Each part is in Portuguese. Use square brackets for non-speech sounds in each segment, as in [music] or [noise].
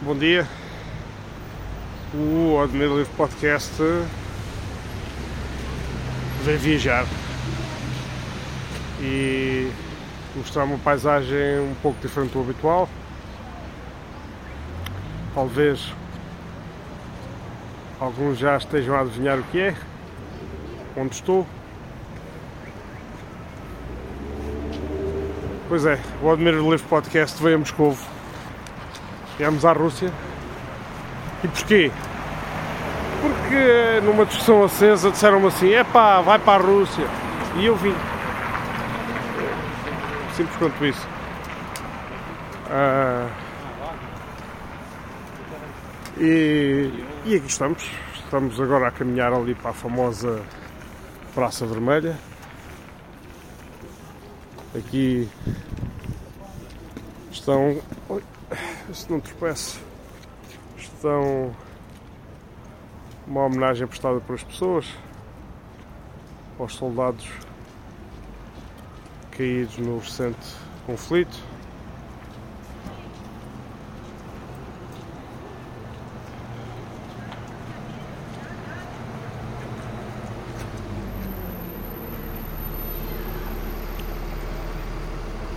Bom dia. O Admiro Livre Podcast vem viajar e mostrar uma paisagem um pouco diferente do habitual. Talvez alguns já estejam a adivinhar o que é, onde estou. Pois é, o Admiro Livre Podcast veio a Moscovo. Viemos à Rússia. E porquê? Porque numa discussão acesa disseram-me assim, epá, vai para a Rússia. E eu vim. Simples quanto isso. Ah, e, e aqui estamos. Estamos agora a caminhar ali para a famosa Praça Vermelha. Aqui estão. Se não tropeço. Estão. Uma homenagem prestada pelas pessoas aos soldados caídos no recente conflito.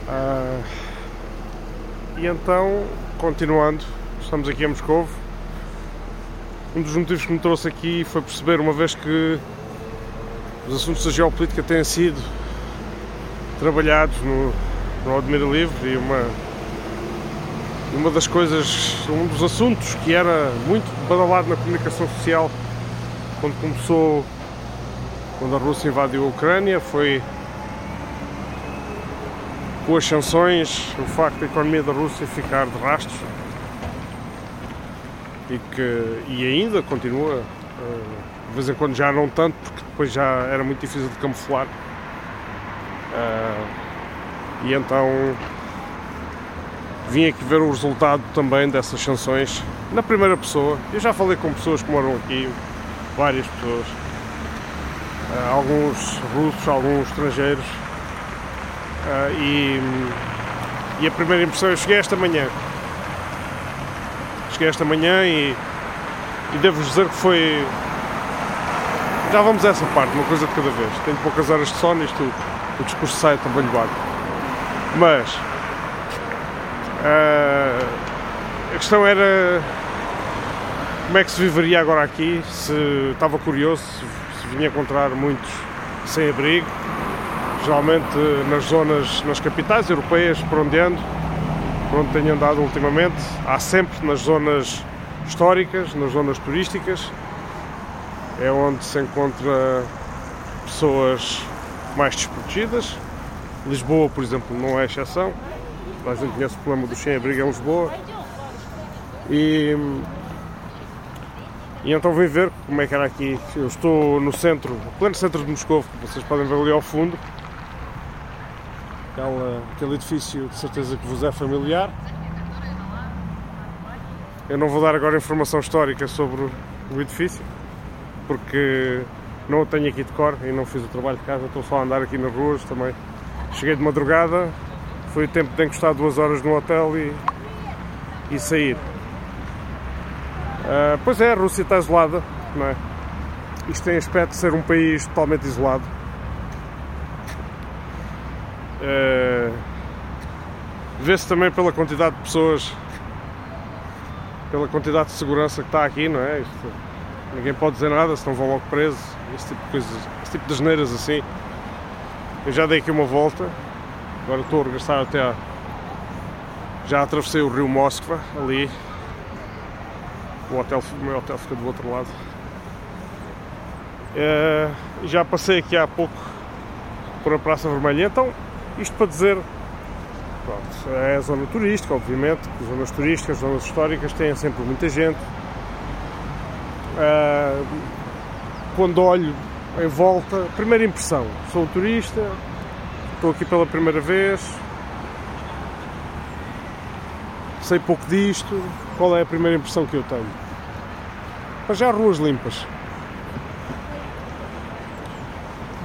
Ah, e então, continuando, estamos aqui em Moscovo. Um dos motivos que me trouxe aqui foi perceber, uma vez que os assuntos da geopolítica têm sido trabalhados no, no Admira Livre e uma, uma das coisas, um dos assuntos que era muito badalado na comunicação social quando começou, quando a Rússia invadiu a Ucrânia, foi com as sanções, o facto da economia da Rússia ficar de rastros e que e ainda continua, eh, de vez em quando já não tanto, porque depois já era muito difícil de camuflar. Eh, e então vim aqui ver o resultado também dessas sanções na primeira pessoa. Eu já falei com pessoas que moram aqui, várias pessoas, eh, alguns russos, alguns estrangeiros. Uh, e, e, a primeira impressão, eu cheguei esta manhã. Cheguei esta manhã e, e devo-vos dizer que foi. Já vamos a essa parte, uma coisa de cada vez. Tenho poucas horas de sono, isto o discurso sai também de Mas uh, a questão era como é que se viveria agora aqui, se estava curioso, se, se vinha encontrar muitos sem abrigo geralmente nas zonas, nas capitais europeias, por onde ando, por onde tenho andado ultimamente, há sempre nas zonas históricas, nas zonas turísticas, é onde se encontra pessoas mais desprotegidas. Lisboa, por exemplo, não é exceção. A gente conhece o problema do sem-abrigo em Lisboa. E, e então vim ver como é que era aqui. Eu estou no centro, no pleno centro de Moscou, vocês podem ver ali ao fundo aquela, aquele edifício de certeza que vos é familiar. Eu não vou dar agora informação histórica sobre o edifício, porque não o tenho aqui de cor e não fiz o trabalho de casa, estou só a andar aqui nas ruas também. Cheguei de madrugada, foi o tempo de encostar duas horas no hotel e, e sair. Uh, pois é, a Rússia está isolada, não é? Isto tem aspecto de ser um país totalmente isolado Uh, Vê-se também pela quantidade de pessoas, pela quantidade de segurança que está aqui, não é? Isto, ninguém pode dizer nada, senão vão logo presos, esse tipo de coisas, esse tipo de geneiras assim. Eu já dei aqui uma volta, agora estou a regressar até a. Já atravessei o rio Moskva, ali. O, hotel, o meu hotel fica do outro lado. Uh, já passei aqui há pouco por a Praça Vermelha, então isto para dizer, pronto, é a zona turística, obviamente, as zonas turísticas, as zonas históricas têm sempre muita gente. Uh, quando olho em volta, primeira impressão, sou turista, estou aqui pela primeira vez, sei pouco disto, qual é a primeira impressão que eu tenho? Mas já ruas limpas.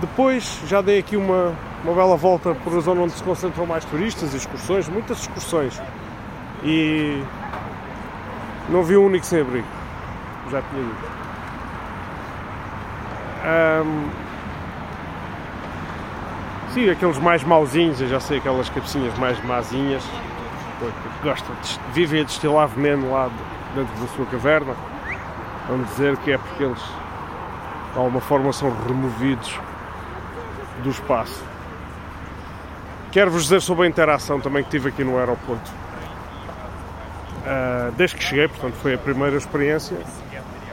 Depois já dei aqui uma, uma bela volta por a zona onde se concentram mais turistas, excursões, muitas excursões. E Não vi um único sem abrigo. Já tinha dito. Um, sim, aqueles mais mauzinhos, eu já sei aquelas cabecinhas mais mazinhas que gostam, de, vivem a destilar veneno lá dentro da sua caverna. Vamos dizer que é porque eles de alguma forma são removidos do espaço. Quero-vos dizer sobre a interação também que tive aqui no aeroporto. Uh, desde que cheguei, portanto foi a primeira experiência.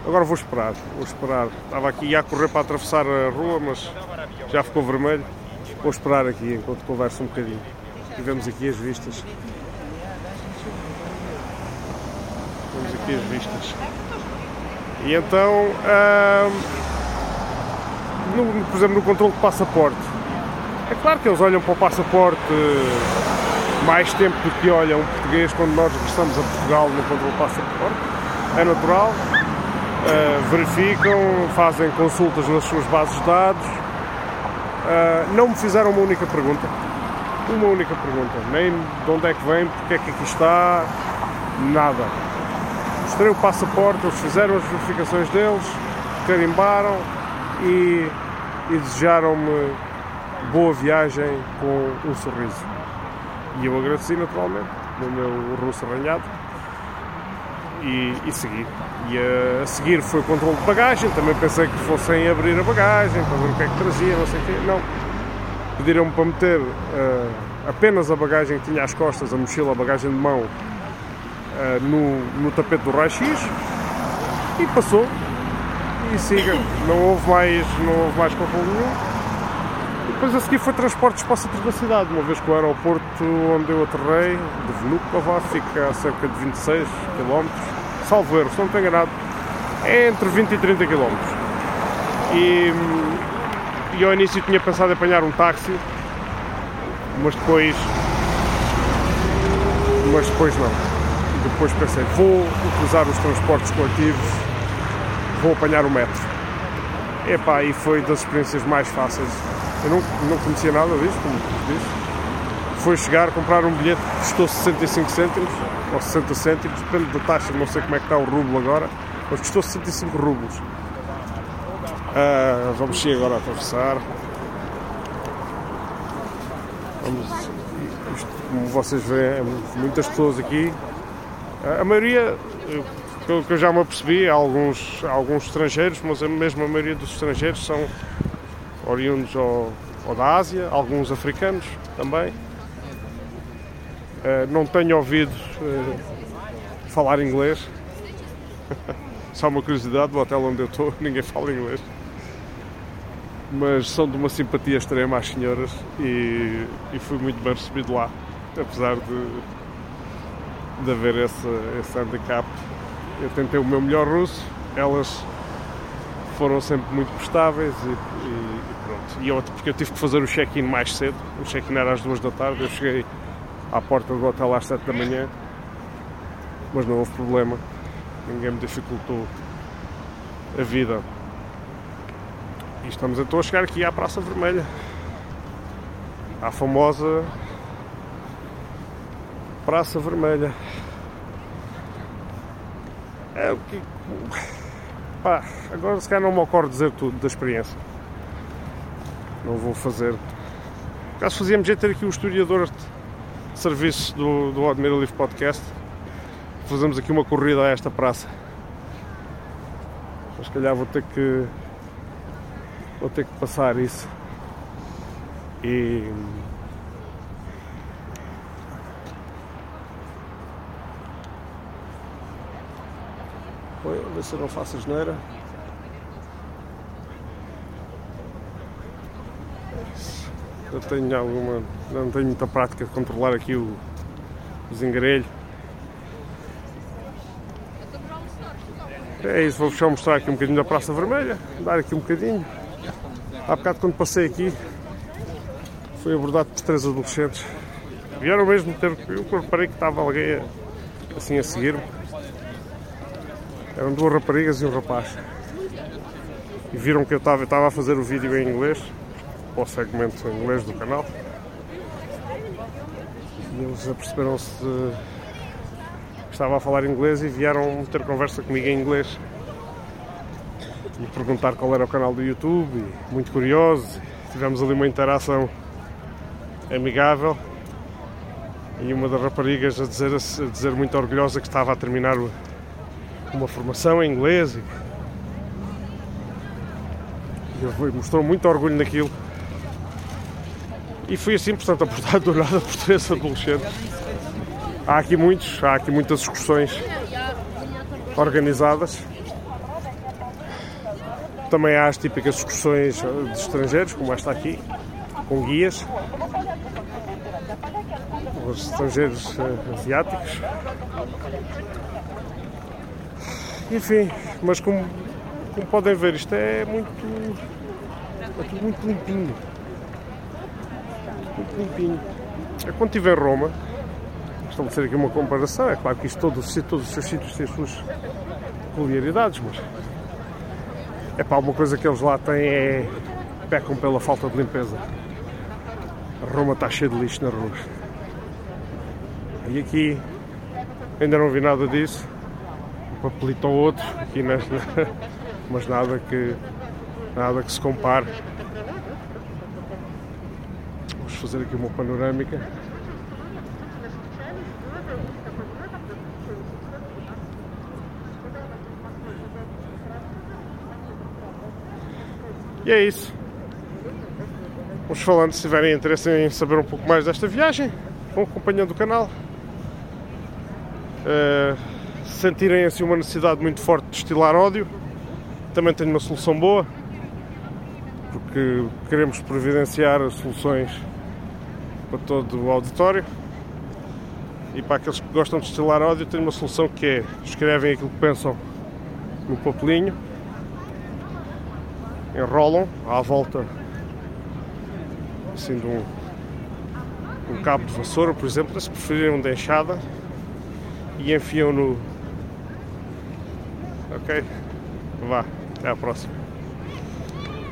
Agora vou esperar, vou esperar. Estava aqui a correr para atravessar a rua, mas já ficou vermelho. Vou esperar aqui enquanto converso um bocadinho. E vemos aqui as vistas. Vemos aqui as vistas. E então, uh, no, por exemplo, no controle de passaporte, é claro que eles olham para o passaporte mais tempo do que olham o português quando nós regressamos a Portugal no controle passaporte. É natural. Uh, verificam, fazem consultas nas suas bases de dados. Uh, não me fizeram uma única pergunta. Uma única pergunta. Nem de onde é que vem, porque é que aqui está, nada. Mostrei o passaporte, eles fizeram as verificações deles, carimbaram e, e desejaram-me boa viagem com um sorriso. E eu agradeci naturalmente no meu russo arranhado e, e segui. E a, a, seguir foi o controle de bagagem, também pensei que fossem abrir a bagagem para ver o que é que trazia, não sei o quê. Não. Pediram-me para meter uh, apenas a bagagem que tinha às costas, a mochila, a bagagem de mão, uh, no, no tapete do raio-x e passou. E siga, não houve mais, não houve mais controle nenhum depois a seguir foi transportes para o centro da cidade, uma vez que o aeroporto onde eu aterrei, de Vnukovo, fica a cerca de 26 km, salvo erro, se não estou enganado, é entre 20 e 30 km. E, e ao início tinha pensado em apanhar um táxi, mas depois. Mas depois não. Depois pensei, vou utilizar os transportes coletivos, vou apanhar o metro. Epá, e foi das experiências mais fáceis eu não, não conhecia nada disso, como disse. Foi chegar, comprar um bilhete que custou 65 cêntimos, ou 60 cêntimos, depende da taxa, não sei como é que está o rublo agora, mas custou 65 rublos. Uh, vamos chegar agora a atravessar. Vamos, isto, como vocês veem, muitas pessoas aqui. Uh, a maioria, pelo que eu já me apercebi, há alguns, há alguns estrangeiros, mas a mesma maioria dos estrangeiros são oriundos ou, ou da Ásia, alguns africanos também. Uh, não tenho ouvido uh, falar inglês. [laughs] Só uma curiosidade, do hotel onde eu estou, [laughs] ninguém fala inglês. Mas são de uma simpatia extrema às senhoras e, e fui muito bem recebido lá, apesar de, de haver esse, esse handicap. Eu tentei o meu melhor russo, elas foram sempre muito prestáveis e, e, e eu, porque eu tive que fazer o check-in mais cedo, o check-in era às duas da tarde, eu cheguei à porta do hotel às sete da manhã, mas não houve problema, ninguém me dificultou a vida. E estamos então a chegar aqui à Praça Vermelha, à famosa Praça Vermelha. É o que. Pá, agora se calhar não me ocorre dizer tudo da experiência não vou fazer. Caso fazíamos já ter aqui o historiador de serviços do, do Admira Livre Podcast, fazemos aqui uma corrida a esta praça. Mas se calhar vou ter que vou ter que passar isso. E Oi, ver se eu não faço asneira. eu tenho alguma. não tenho muita prática de controlar aqui o, o. É isso, vou-vos só mostrar aqui um bocadinho da Praça Vermelha, dar aqui um bocadinho. Há bocado quando passei aqui fui abordado por três adolescentes. Vieram mesmo ter. Eu reparei que estava alguém assim a seguir-me. Eram duas raparigas e um rapaz. E viram que eu estava, a fazer o vídeo em inglês para o segmento inglês do canal. E eles aperceberam-se estava a falar inglês e vieram ter conversa comigo em inglês e perguntar qual era o canal do YouTube, e muito curiosos. Tivemos ali uma interação amigável e uma das raparigas a dizer, a dizer muito orgulhosa que estava a terminar uma formação em inglês e mostrou muito orgulho naquilo. E fui assim, portanto, apostado do nada [laughs] português adolescente. Há aqui muitos, há aqui muitas excursões organizadas. Também há as típicas excursões de estrangeiros, como esta aqui, com guias. Os estrangeiros eh, asiáticos. Enfim, mas como, como podem ver, isto é muito. é tudo muito limpinho. Muito limpinho. É quando estiver em Roma, estabelecer aqui uma comparação, é claro que isto todos, todos os seus sítios têm as suas peculiaridades, mas é para alguma coisa que eles lá têm é pecam pela falta de limpeza. Roma está cheia de lixo nas ruas. E aqui ainda não vi nada disso. Papelito ou outro aqui [laughs] mas nada que nada que se compare. Vamos fazer aqui uma panorâmica. E é isso. Vamos falando, se tiverem interesse em saber um pouco mais desta viagem, vão acompanhando o canal. Uh, sentirem assim uma necessidade muito forte de destilar ódio, também tenho uma solução boa, porque queremos providenciar soluções para todo o auditório. E para aqueles que gostam de destilar ódio, tenho uma solução que é escrevem aquilo que pensam no papelinho enrolam à volta assim de um, um cabo de vassoura, por exemplo, se preferirem um de enxada e enfiam no. Ok? Vá, até à próxima.